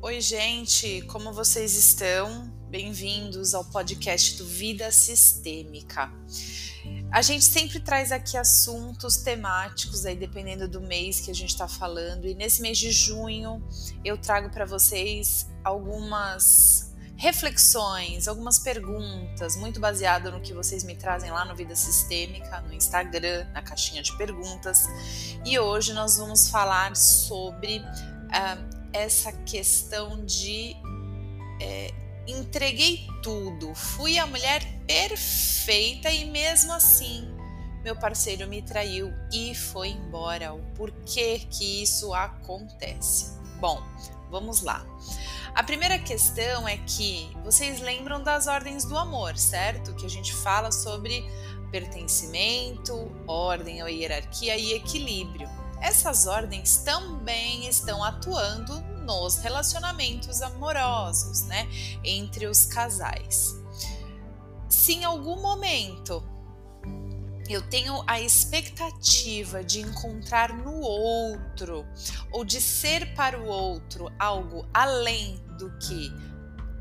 Oi, gente, como vocês estão? Bem-vindos ao podcast do Vida Sistêmica. A gente sempre traz aqui assuntos temáticos, aí dependendo do mês que a gente está falando, e nesse mês de junho eu trago para vocês algumas reflexões, algumas perguntas, muito baseado no que vocês me trazem lá no Vida Sistêmica, no Instagram, na caixinha de perguntas. E hoje nós vamos falar sobre uh, essa questão de é, entreguei tudo, fui a mulher perfeita e mesmo assim meu parceiro me traiu e foi embora. O porquê que isso acontece? Bom, vamos lá. A primeira questão é que vocês lembram das ordens do amor, certo? Que a gente fala sobre pertencimento, ordem ou hierarquia e equilíbrio. Essas ordens também estão atuando nos relacionamentos amorosos, né, entre os casais. Se em algum momento eu tenho a expectativa de encontrar no outro ou de ser para o outro algo além do que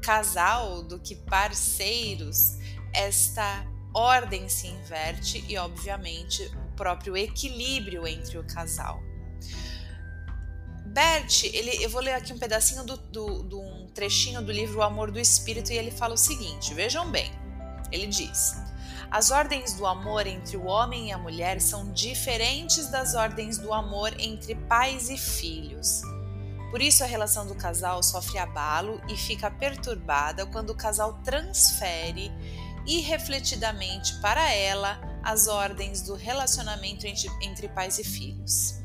casal, do que parceiros, esta ordem se inverte e, obviamente, o próprio equilíbrio entre o casal. Bert, ele, eu vou ler aqui um pedacinho do, do, do um trechinho do livro O Amor do Espírito e ele fala o seguinte: vejam bem. Ele diz: As ordens do amor entre o homem e a mulher são diferentes das ordens do amor entre pais e filhos. Por isso, a relação do casal sofre abalo e fica perturbada quando o casal transfere irrefletidamente para ela as ordens do relacionamento entre, pais e filhos.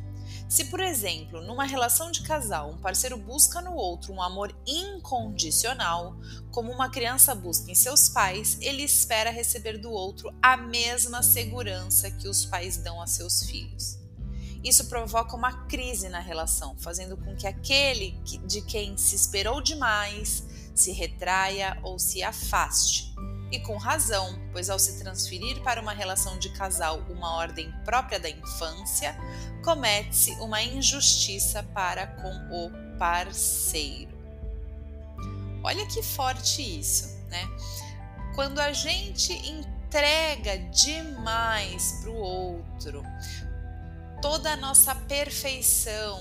Se, por exemplo, numa relação de casal, um parceiro busca no outro um amor incondicional, como uma criança busca em seus pais, ele espera receber do outro a mesma segurança que os pais dão a seus filhos. Isso provoca uma crise na relação, fazendo com que aquele de quem se esperou demais se retraia ou se afaste e com razão, pois ao se transferir para uma relação de casal uma ordem própria da infância, comete-se uma injustiça para com o parceiro. Olha que forte isso, né? Quando a gente entrega demais para o outro toda a nossa perfeição,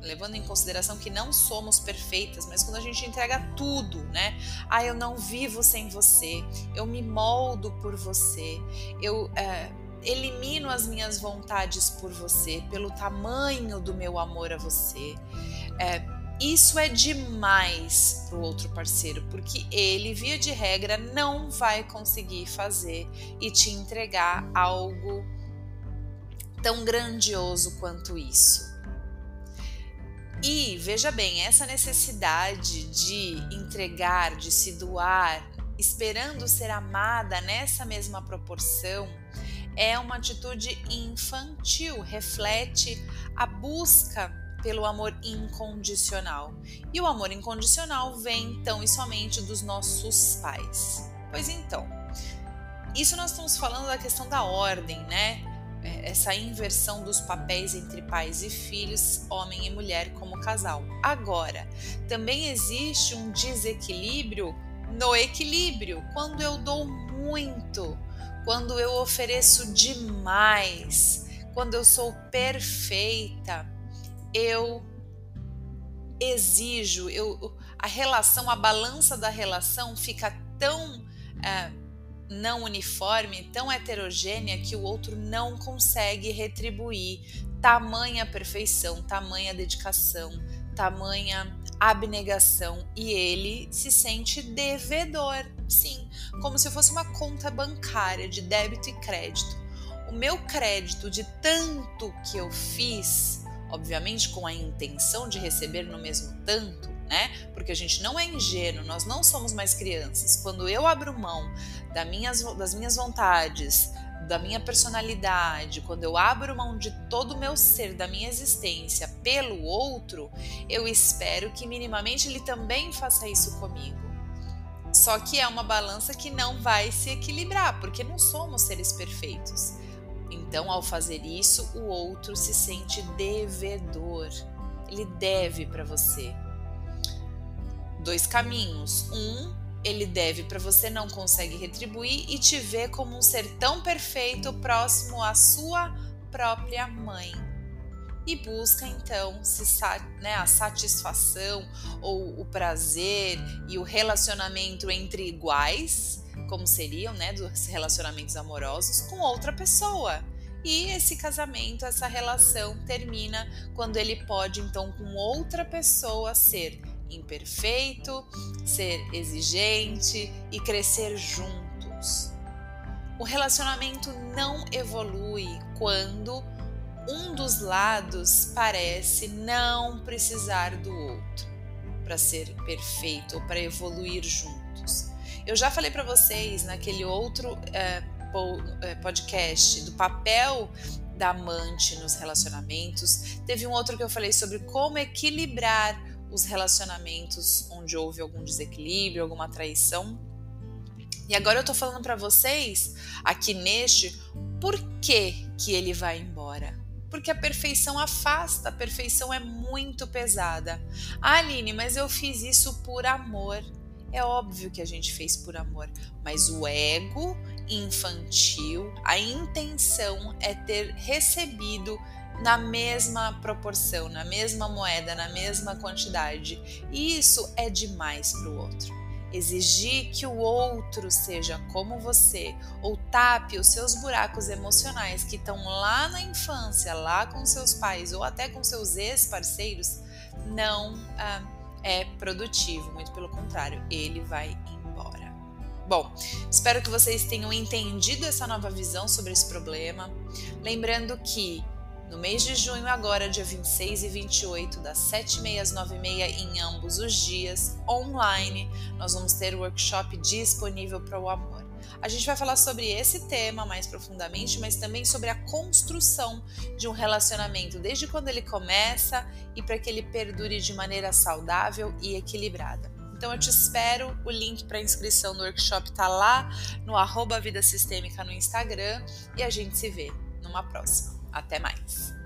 levando em consideração que não somos perfeitas, mas quando a gente entrega tudo, né? Ah, eu não vivo sem você, eu me moldo por você, eu é, elimino as minhas vontades por você, pelo tamanho do meu amor a você. É, isso é demais para o outro parceiro, porque ele, via de regra, não vai conseguir fazer e te entregar algo tão grandioso quanto isso. E veja bem, essa necessidade de entregar, de se doar, esperando ser amada nessa mesma proporção, é uma atitude infantil, reflete a busca pelo amor incondicional. E o amor incondicional vem então e somente dos nossos pais. Pois então, isso nós estamos falando da questão da ordem, né? É, essa inversão dos papéis entre pais e filhos, homem e mulher como casal. Agora, também existe um desequilíbrio no equilíbrio, quando eu dou muito, quando eu ofereço demais, quando eu sou perfeita, eu exijo, eu, a relação, a balança da relação fica tão é, não uniforme, tão heterogênea que o outro não consegue retribuir tamanha perfeição, tamanha dedicação, tamanha abnegação e ele se sente devedor, sim, como se fosse uma conta bancária de débito e crédito. O meu crédito de tanto que eu fiz, obviamente com a intenção de receber no mesmo tanto, né? Porque a gente não é ingênuo, nós não somos mais crianças. Quando eu abro mão das minhas, das minhas vontades, da minha personalidade, quando eu abro mão de todo o meu ser, da minha existência pelo outro, eu espero que minimamente ele também faça isso comigo. Só que é uma balança que não vai se equilibrar, porque não somos seres perfeitos. Então, ao fazer isso, o outro se sente devedor. Ele deve para você. Dois caminhos. Um, ele deve para você, não consegue retribuir e te vê como um ser tão perfeito próximo à sua própria mãe. E busca então se, né, a satisfação ou o prazer e o relacionamento entre iguais como seriam, né, dos relacionamentos amorosos com outra pessoa. E esse casamento, essa relação termina quando ele pode então com outra pessoa ser imperfeito, ser exigente e crescer juntos. O relacionamento não evolui quando um dos lados parece não precisar do outro para ser perfeito ou para evoluir juntos. Eu já falei para vocês naquele outro é, é, podcast do papel da amante nos relacionamentos. Teve um outro que eu falei sobre como equilibrar os relacionamentos onde houve algum desequilíbrio, alguma traição. E agora eu tô falando para vocês aqui neste por que que ele vai embora. Porque a perfeição afasta, a perfeição é muito pesada. Ah, Aline, mas eu fiz isso por amor. É óbvio que a gente fez por amor, mas o ego infantil, a intenção é ter recebido na mesma proporção, na mesma moeda, na mesma quantidade. E isso é demais para o outro. Exigir que o outro seja como você ou tape os seus buracos emocionais que estão lá na infância, lá com seus pais ou até com seus ex-parceiros, não. Ah, é produtivo, muito pelo contrário, ele vai embora. Bom, espero que vocês tenham entendido essa nova visão sobre esse problema. Lembrando que no mês de junho, agora, dia 26 e 28, das 7h30 às 9h30 em ambos os dias, online, nós vamos ter o workshop disponível para o amor. A gente vai falar sobre esse tema mais profundamente, mas também sobre a construção de um relacionamento, desde quando ele começa e para que ele perdure de maneira saudável e equilibrada. Então eu te espero, o link para inscrição no workshop está lá no arroba Vida Sistêmica no Instagram e a gente se vê numa próxima. Até mais!